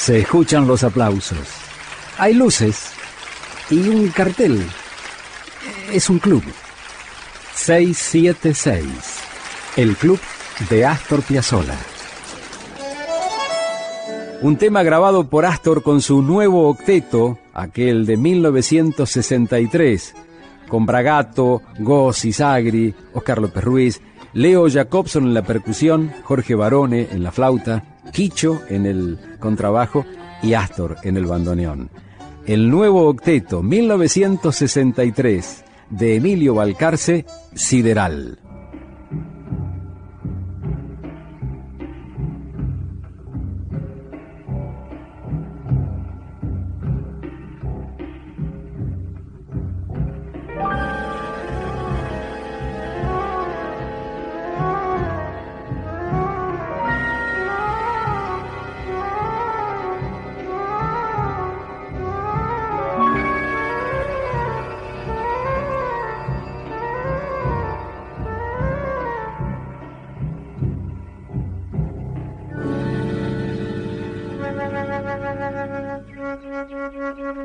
Se escuchan los aplausos. Hay luces y un cartel. Es un club. 676. El club de Astor Piazzolla. Un tema grabado por Astor con su nuevo octeto, aquel de 1963, con Bragato, Gossi, Sagri, Oscar López Ruiz, Leo Jacobson en la percusión, Jorge Barone en la flauta, Quicho en el contrabajo y Astor en el bandoneón. El nuevo octeto 1963 de Emilio Balcarce, Sideral.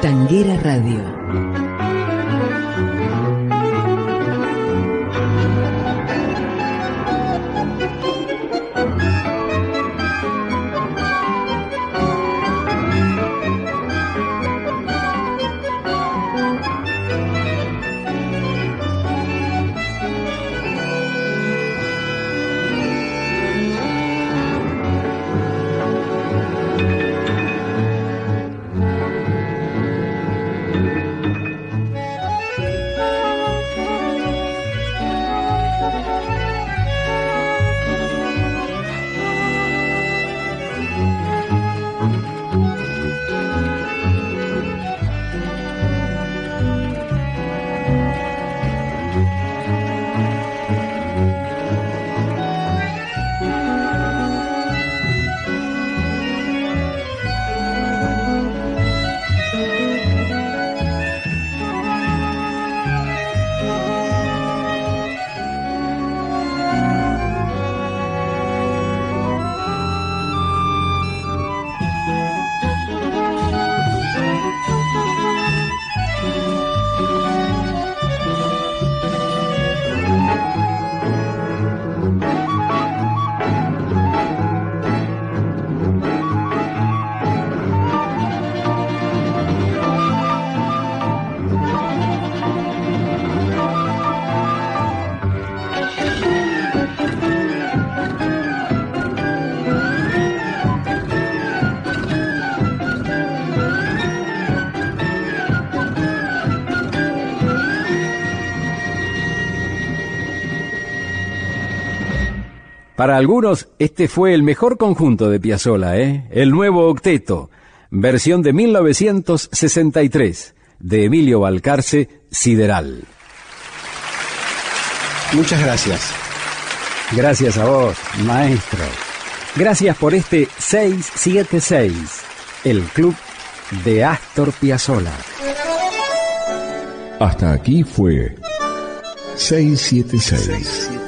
Tanguera Radio. Para algunos, este fue el mejor conjunto de Piazzolla, ¿eh? El nuevo octeto, versión de 1963, de Emilio Balcarce, Sideral. Muchas gracias. Gracias a vos, maestro. Gracias por este 676, el club de Astor Piazzolla. Hasta aquí fue 676